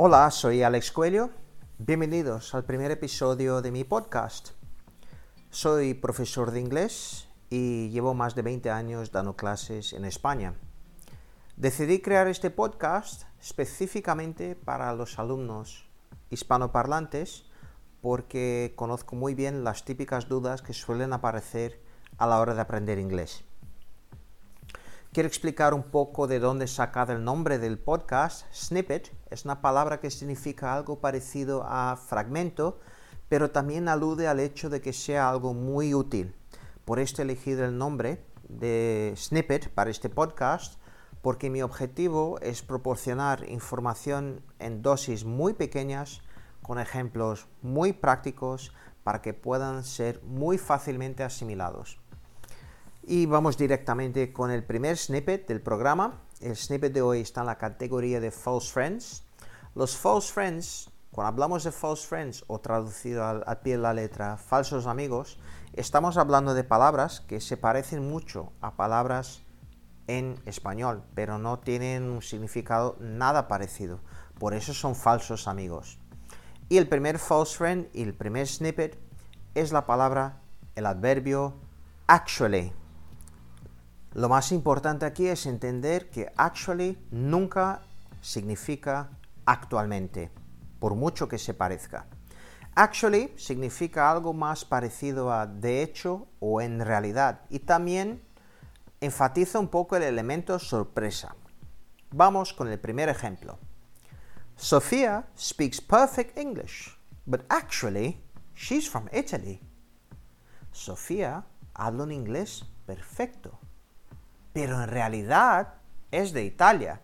Hola, soy Alex Coelho. Bienvenidos al primer episodio de mi podcast. Soy profesor de inglés y llevo más de 20 años dando clases en España. Decidí crear este podcast específicamente para los alumnos hispanoparlantes porque conozco muy bien las típicas dudas que suelen aparecer a la hora de aprender inglés. Quiero explicar un poco de dónde he sacado el nombre del podcast. Snippet es una palabra que significa algo parecido a fragmento, pero también alude al hecho de que sea algo muy útil. Por esto he elegido el nombre de Snippet para este podcast, porque mi objetivo es proporcionar información en dosis muy pequeñas, con ejemplos muy prácticos, para que puedan ser muy fácilmente asimilados. Y vamos directamente con el primer snippet del programa. El snippet de hoy está en la categoría de false friends. Los false friends, cuando hablamos de false friends o traducido al, pie de la letra falsos amigos, estamos hablando de palabras que se parecen mucho a palabras en español, pero no tienen un significado nada parecido. Por eso son falsos amigos. Y el primer false friend y el primer snippet es la palabra, el adverbio actually. Lo más importante aquí es entender que actually nunca significa actualmente, por mucho que se parezca. Actually significa algo más parecido a de hecho o en realidad y también enfatiza un poco el elemento sorpresa. Vamos con el primer ejemplo. Sofía speaks perfect English, but actually she's from Italy. Sofía habla un inglés perfecto, pero en realidad es de Italia.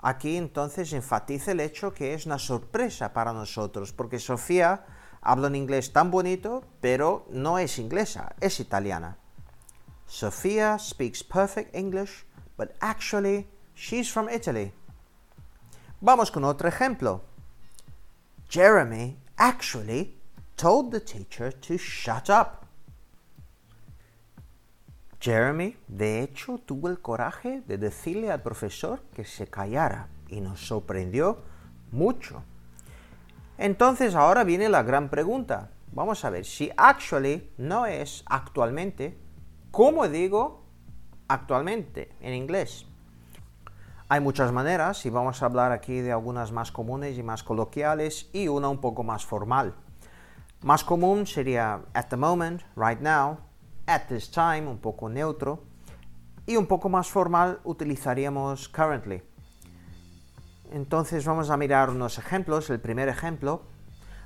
Aquí entonces enfatiza el hecho que es una sorpresa para nosotros, porque Sofía habla un inglés tan bonito, pero no es inglesa, es italiana. Sofía speaks perfect English, but actually she's from Italy. Vamos con otro ejemplo. Jeremy actually told the teacher to shut up. Jeremy, de hecho, tuvo el coraje de decirle al profesor que se callara y nos sorprendió mucho. Entonces ahora viene la gran pregunta. Vamos a ver, si actually no es actualmente, ¿cómo digo actualmente en inglés? Hay muchas maneras y vamos a hablar aquí de algunas más comunes y más coloquiales y una un poco más formal. Más común sería at the moment, right now, at this time, un poco neutro, y un poco más formal utilizaríamos currently. Entonces vamos a mirar unos ejemplos. El primer ejemplo,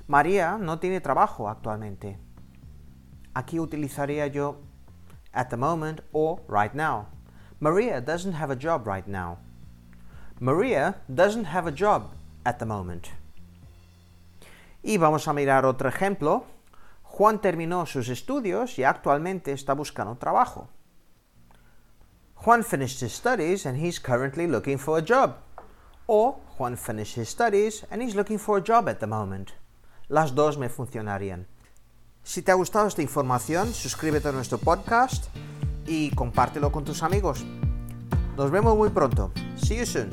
María no tiene trabajo actualmente. Aquí utilizaría yo at the moment o right now. Maria doesn't have a job right now. Maria doesn't have a job at the moment. Y vamos a mirar otro ejemplo. Juan terminó sus estudios y actualmente está buscando trabajo. Juan finished his studies and he's currently looking for a job. O Juan finished his studies and he's looking for a job at the moment. Las dos me funcionarían. Si te ha gustado esta información, suscríbete a nuestro podcast y compártelo con tus amigos. Nos vemos muy pronto. See you soon.